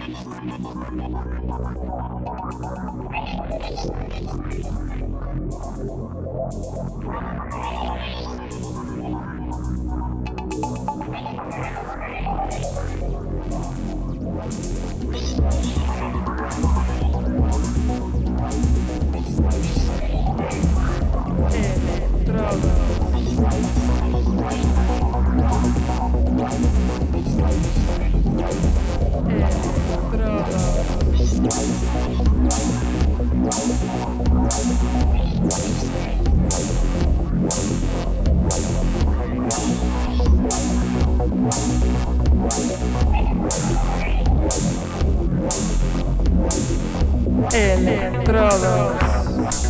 Estrada. Electrodos.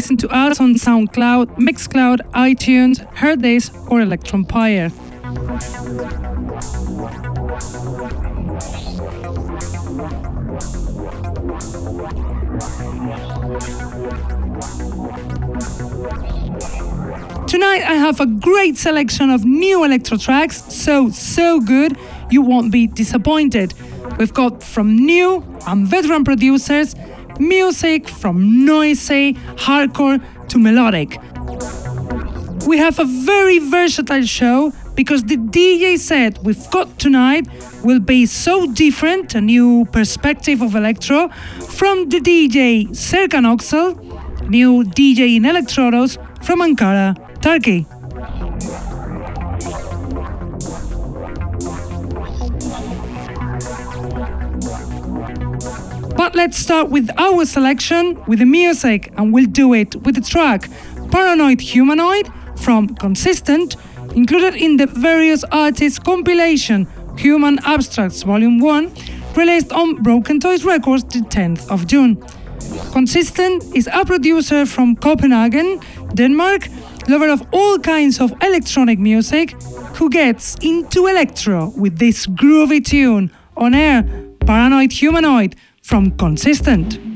Listen to us on SoundCloud, Mixcloud, iTunes, Hearthis, or Electronpire. Tonight I have a great selection of new electro tracks, so, so good you won't be disappointed. We've got from new and veteran producers music from noisy, hardcore to melodic. We have a very versatile show because the DJ set we've got tonight will be so different, a new perspective of electro, from the DJ Serkan Oksal, new DJ in Electrodos from Ankara, Turkey. But let's start with our selection with the music, and we'll do it with the track Paranoid Humanoid from Consistent, included in the various artists compilation Human Abstracts Volume 1, released on Broken Toys Records the 10th of June. Consistent is a producer from Copenhagen, Denmark, lover of all kinds of electronic music, who gets into electro with this groovy tune on air, Paranoid Humanoid from consistent.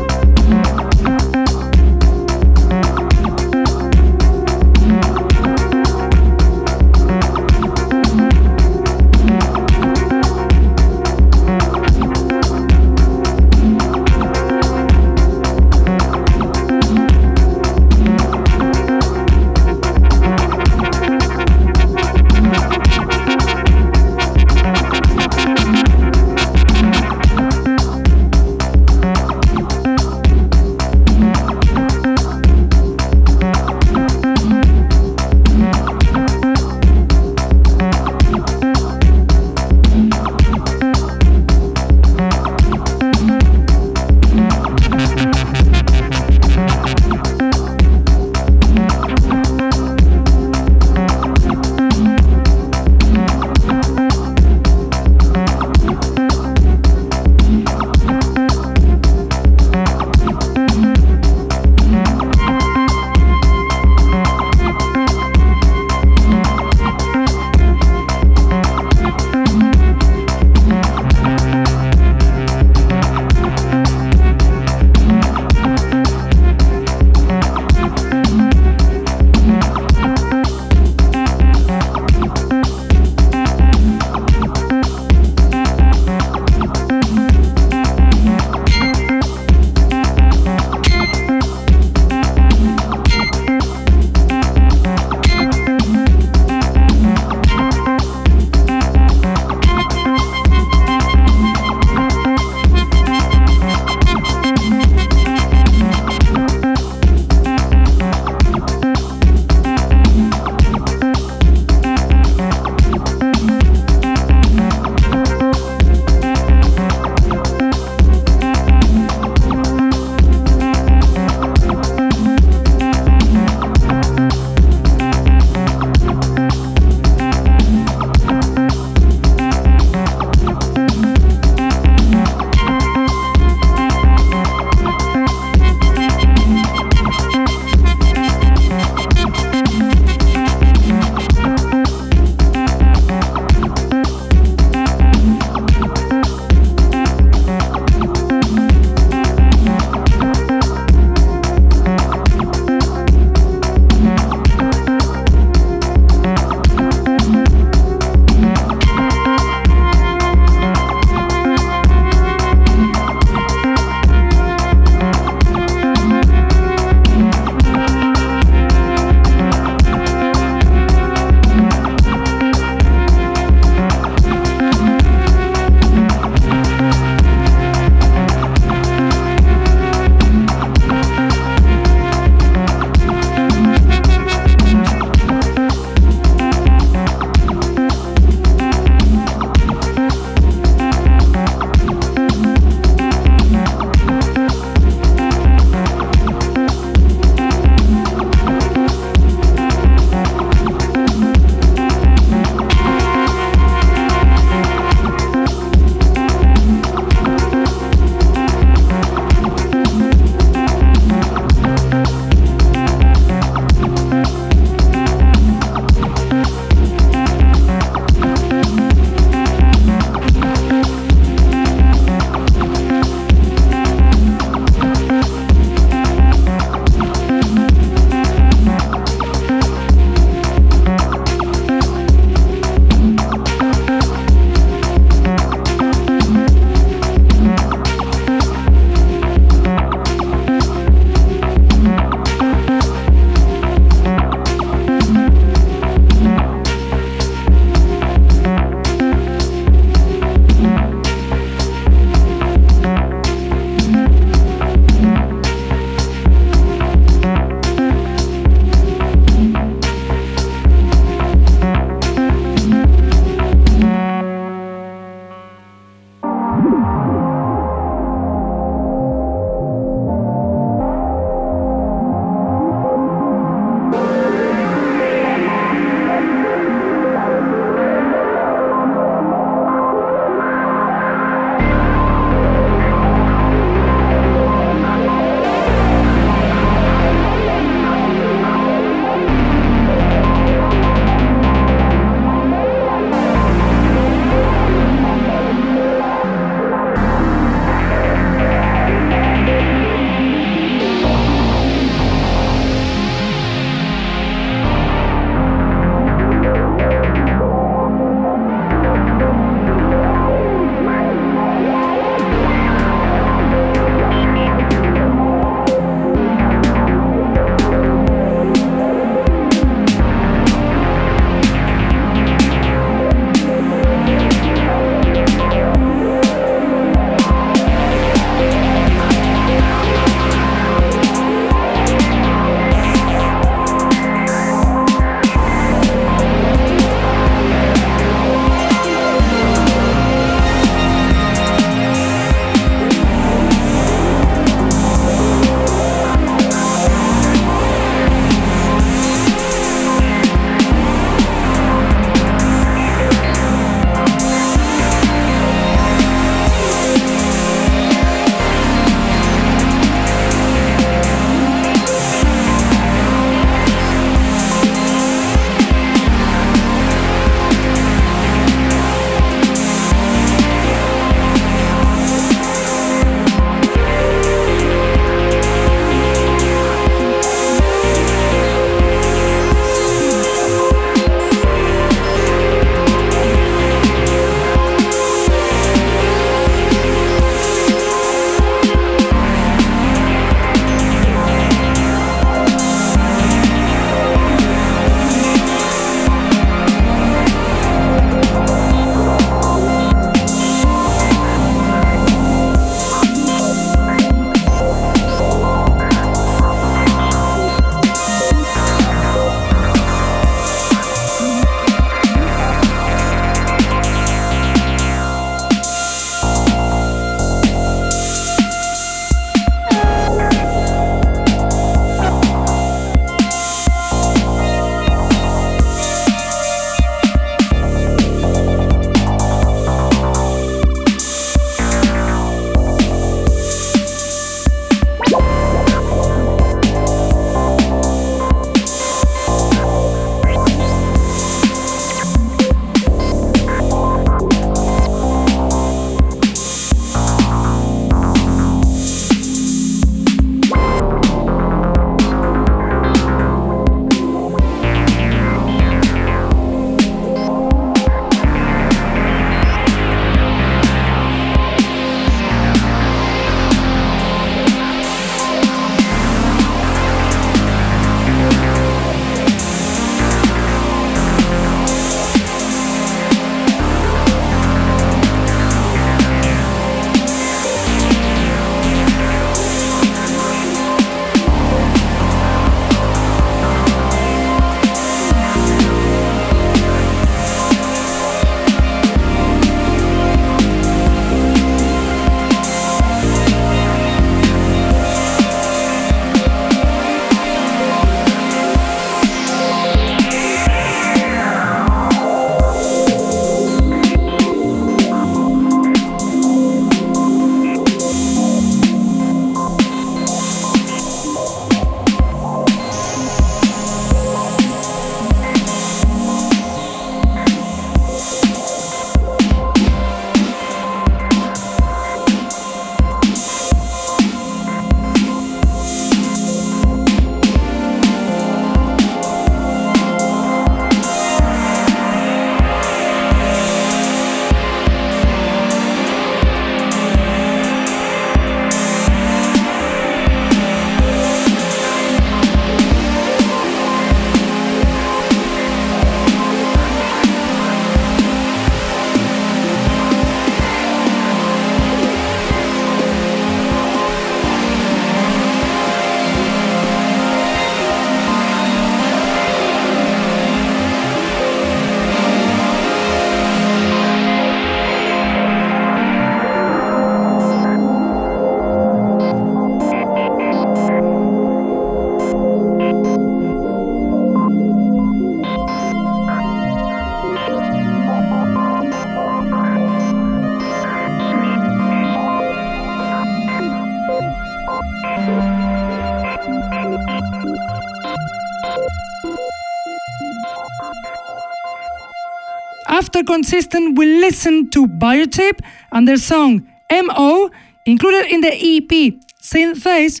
Consistent, we listen to Biotip and their song MO, included in the EP Synthase,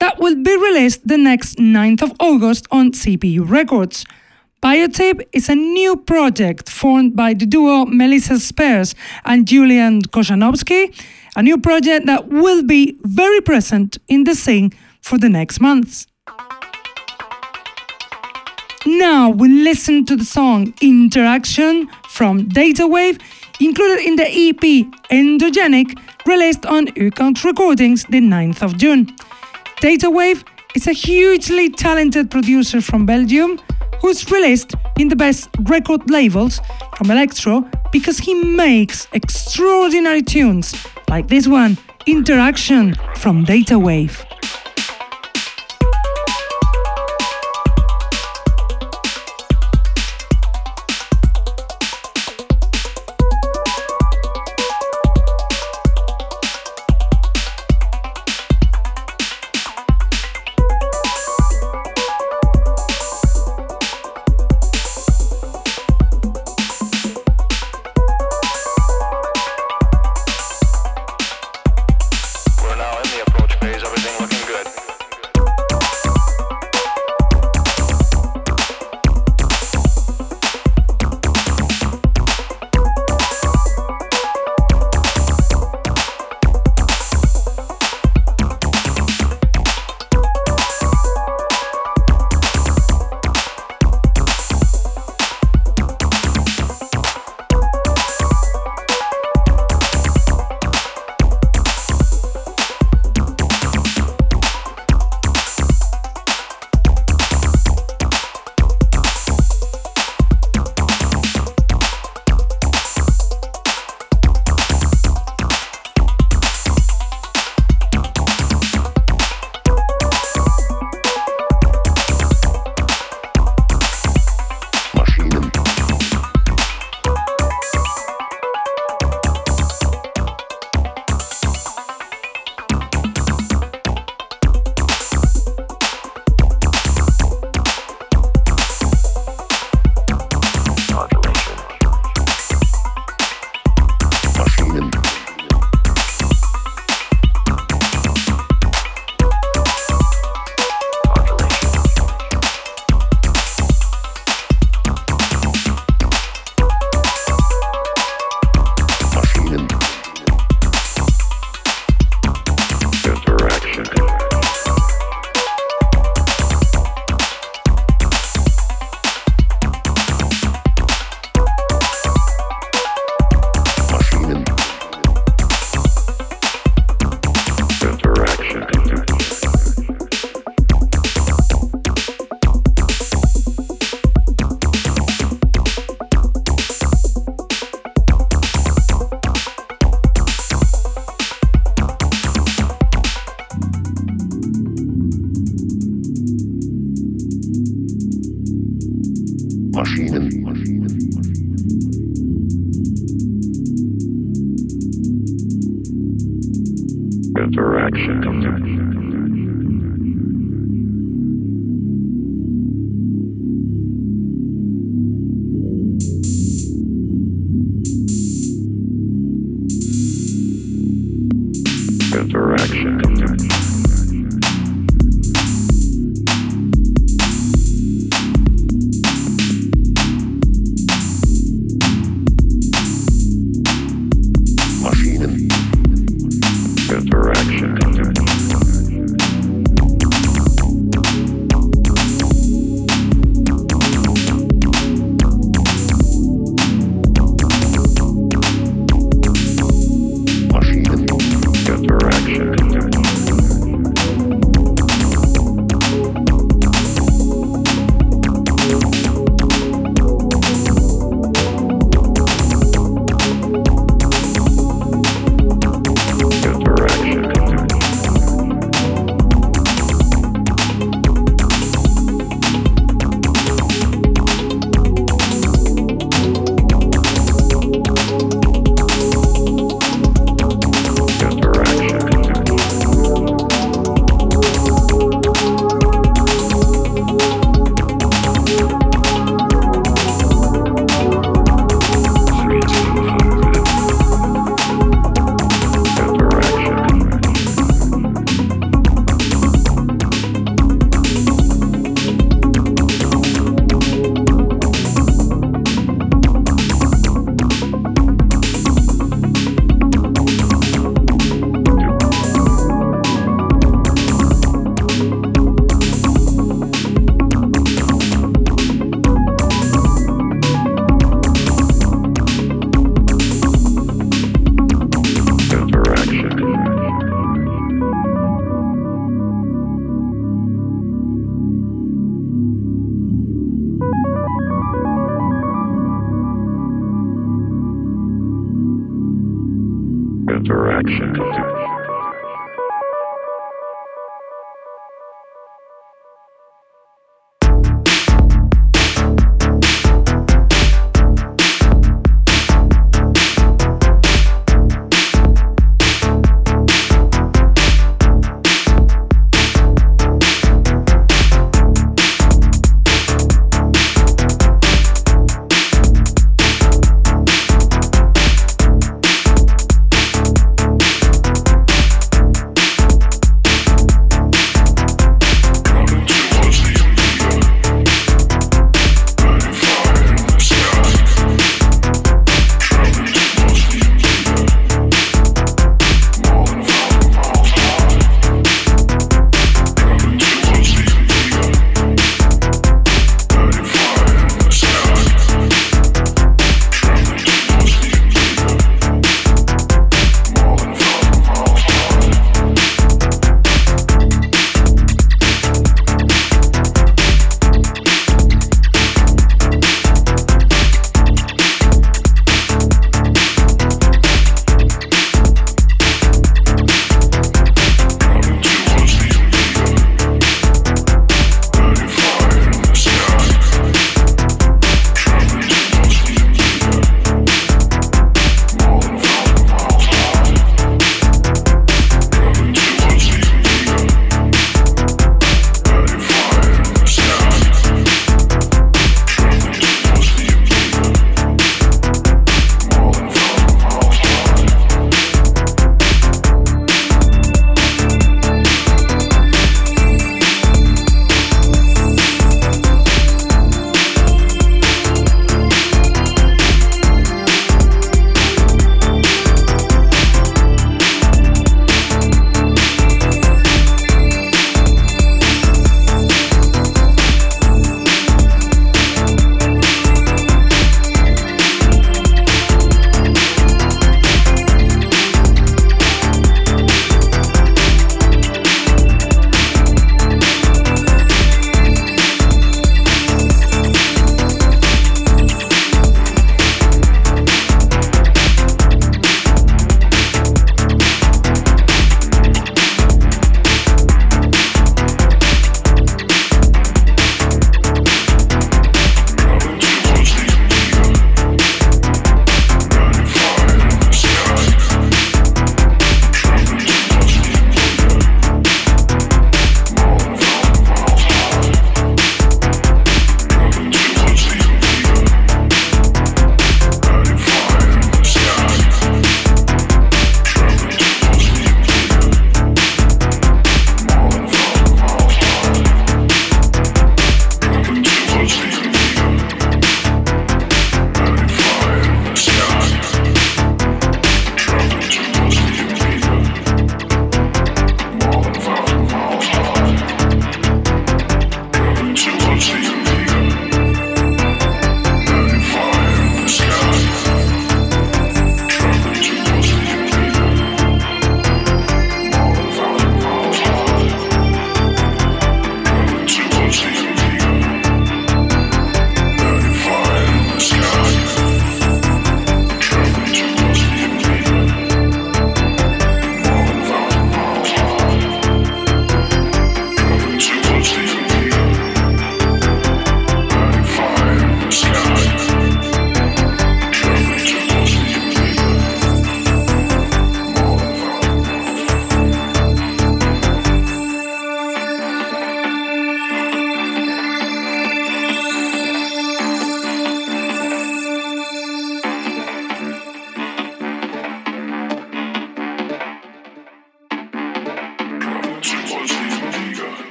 that will be released the next 9th of August on CPU Records. Biotip is a new project formed by the duo Melissa Spears and Julian Koshanovsky, a new project that will be very present in the scene for the next months. Now we listen to the song Interaction from Datawave, included in the EP Endogenic, released on Ukant Recordings the 9th of June. Datawave is a hugely talented producer from Belgium who's released in the best record labels from electro because he makes extraordinary tunes like this one, Interaction from Datawave.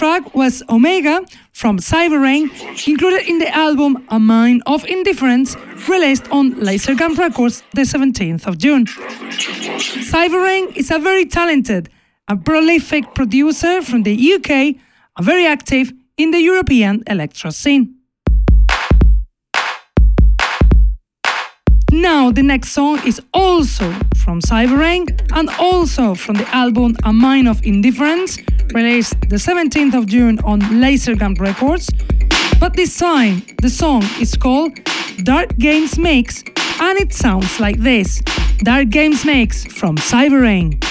Track was Omega from Cyberrain, included in the album A Mind of Indifference, released on Laser Gun Records the 17th of June. Cyberrain is a very talented and prolific producer from the UK and very active in the European electro scene. Now, the next song is also from Cyberrain and also from the album A Mind of Indifference, released the 17th of June on Lasergun Records. But this time, the song is called Dark Games Mix and it sounds like this Dark Games Mix from Cyberrain.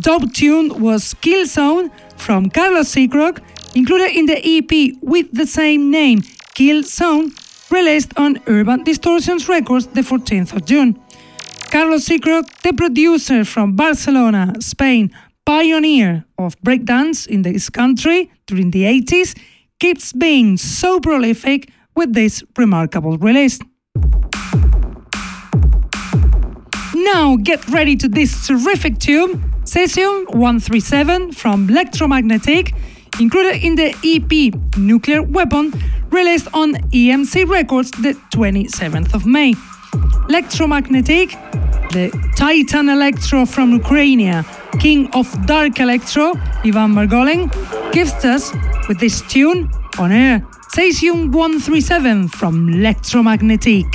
Dub tune was Kill Zone from Carlos Seacrock, included in the EP with the same name, Kill Zone, released on Urban Distortions Records the 14th of June. Carlos Seacrock, the producer from Barcelona, Spain, pioneer of breakdance in this country during the 80s, keeps being so prolific with this remarkable release. Now get ready to this terrific tune, Session 137 from Electromagnetic, included in the EP Nuclear Weapon, released on EMC Records the 27th of May. Electromagnetic, the Titan Electro from Ukraine, king of dark electro, Ivan Margolin, gifts us with this tune on air. Session 137 from Electromagnetic.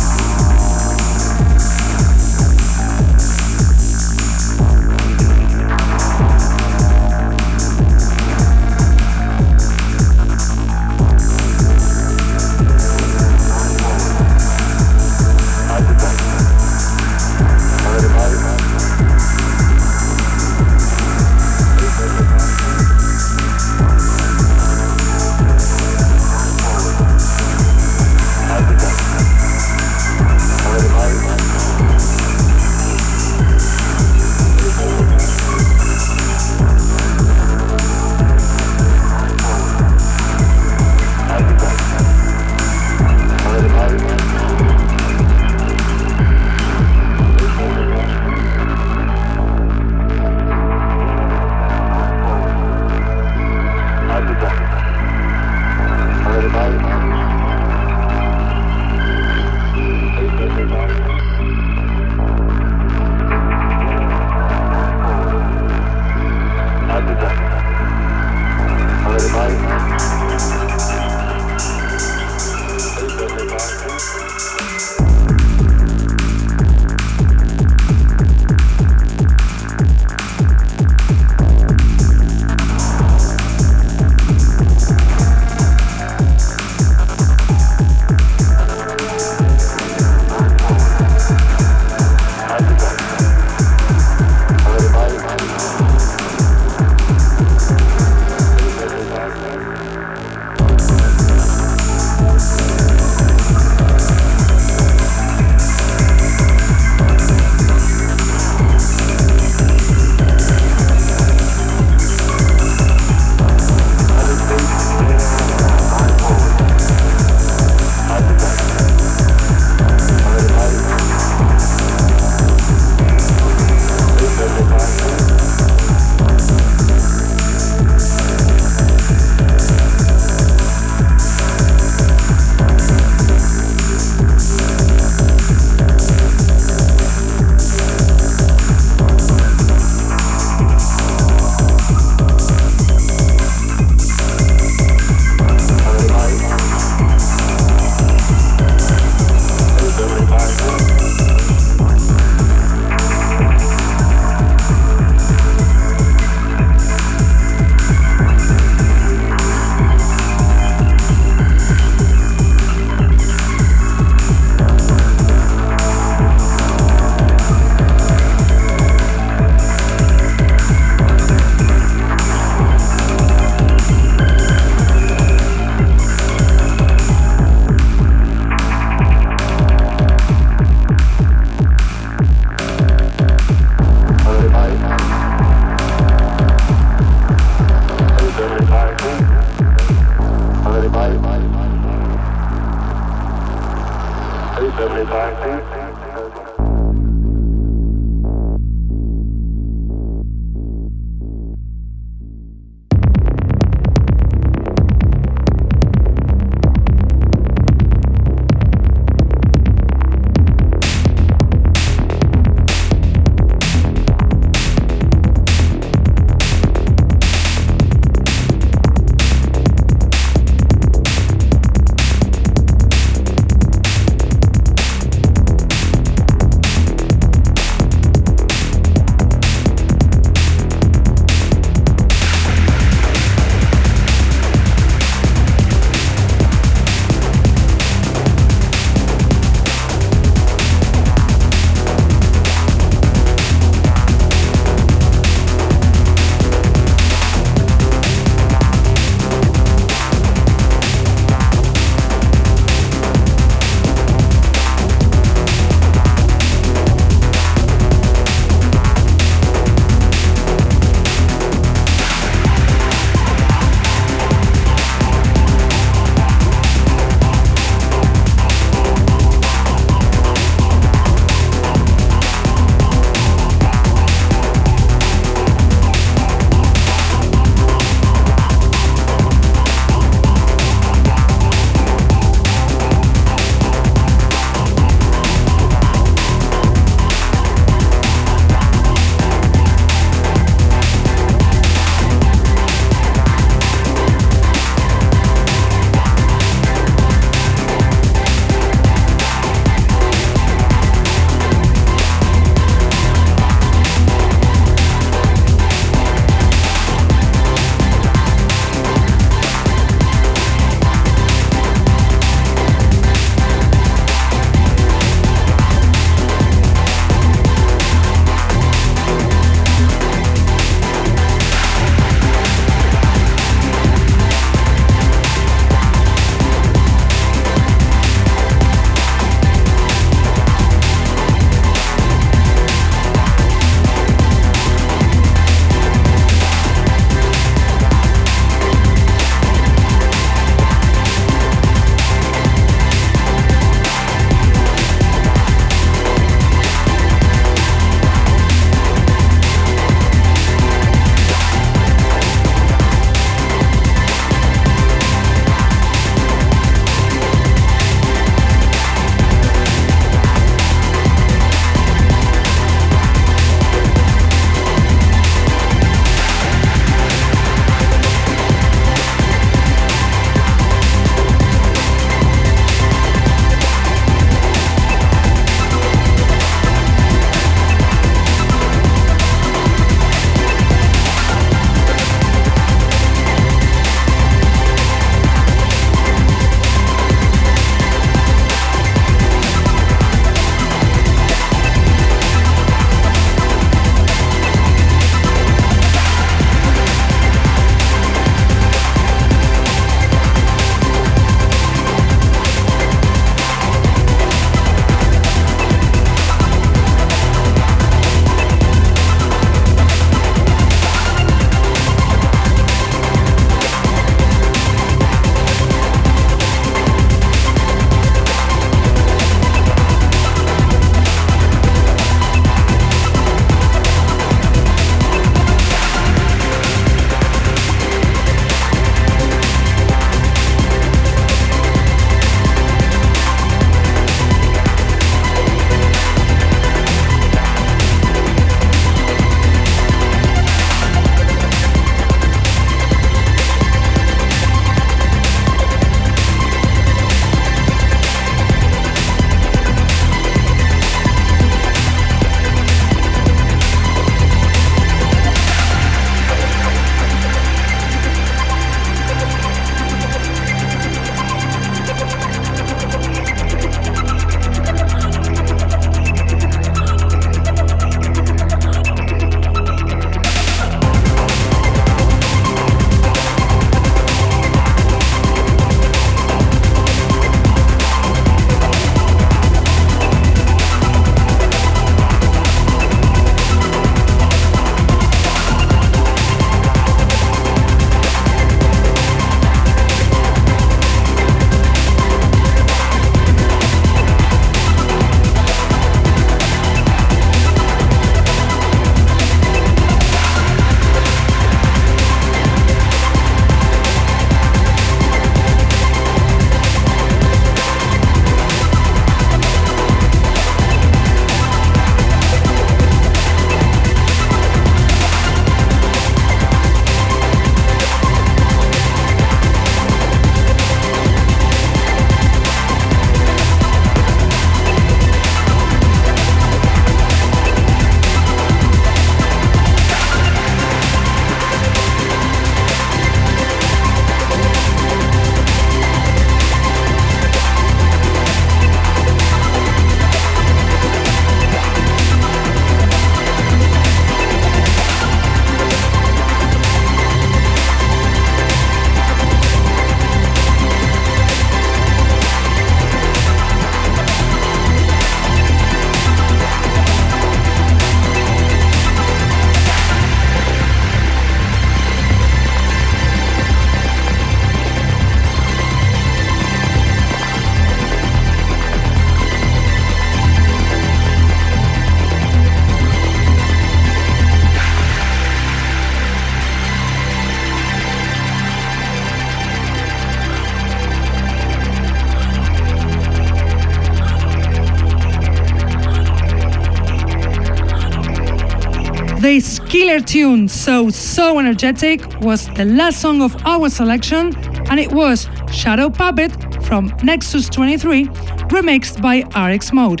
Tune, so so energetic, was the last song of our selection, and it was Shadow Puppet from Nexus 23, remixed by RX Mode.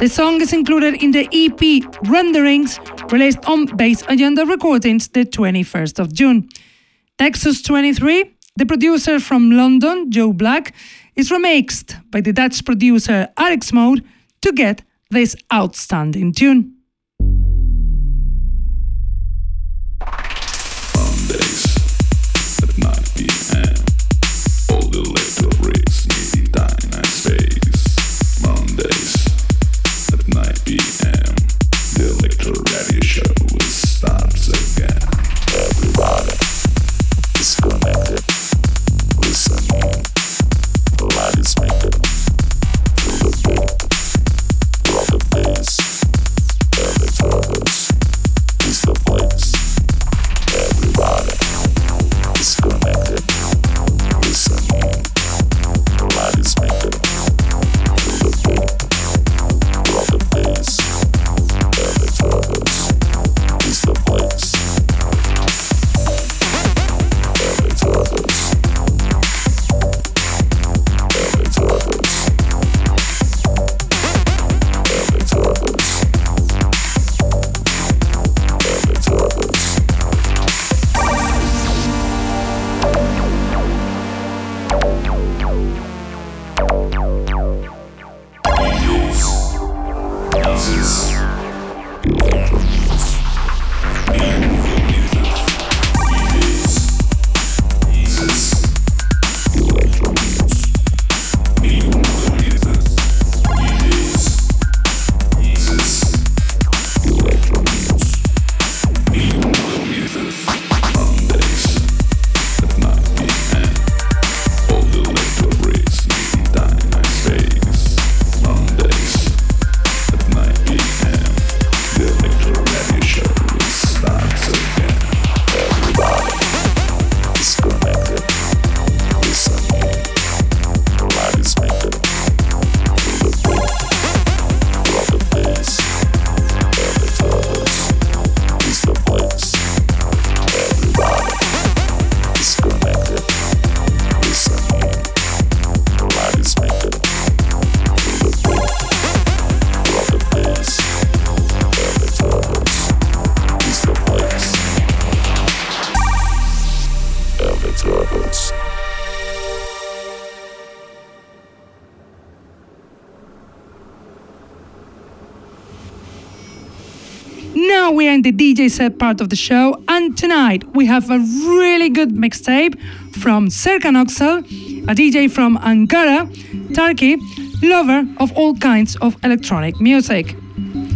The song is included in the EP Renderings, released on Bass Agenda Recordings the 21st of June. Nexus 23, the producer from London, Joe Black, is remixed by the Dutch producer RX Mode to get this outstanding tune. DJ set part of the show, and tonight we have a really good mixtape from Serkan Oksal, a DJ from Ankara, Turkey, lover of all kinds of electronic music.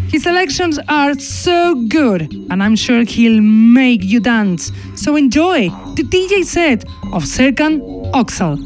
His selections are so good, and I'm sure he'll make you dance. So enjoy the DJ set of Serkan Oksal.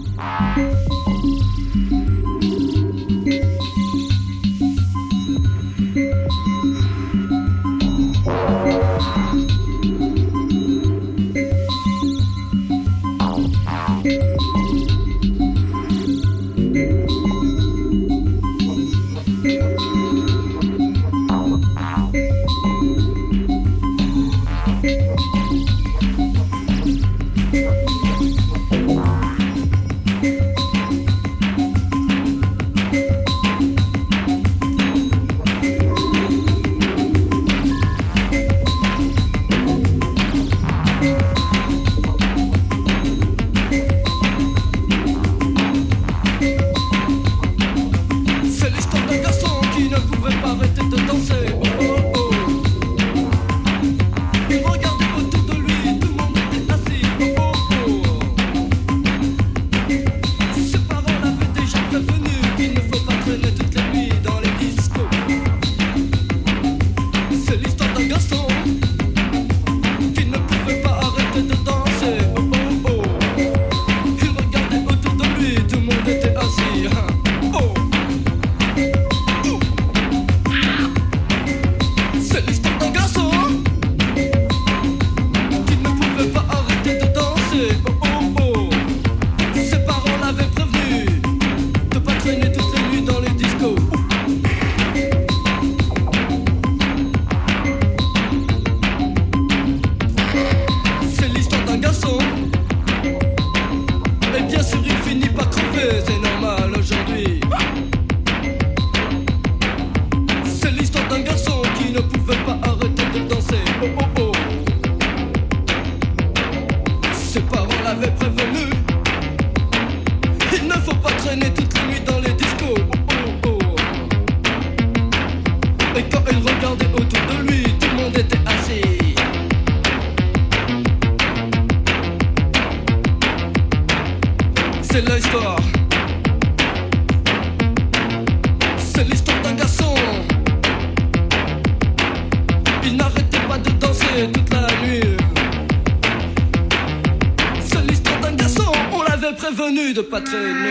Prévenu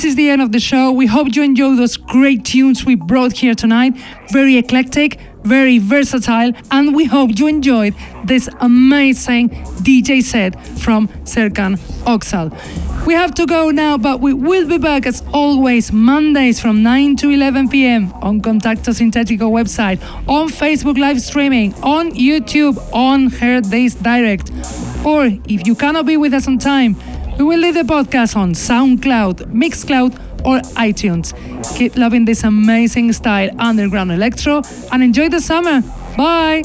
this is the end of the show. We hope you enjoyed those great tunes we brought here tonight. Very eclectic, very versatile, and we hope you enjoyed this amazing DJ set from Serkan Oksal. We have to go now, but we will be back as always Mondays from 9 to 11 p.m. on Contacto Sintetico website, on Facebook live streaming, on YouTube, on Heard Days Direct. Or if you cannot be with us on time, we will leave the podcast on SoundCloud, Mixcloud, or iTunes. Keep loving this amazing style, underground electro, and enjoy the summer. Bye!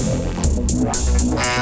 Thank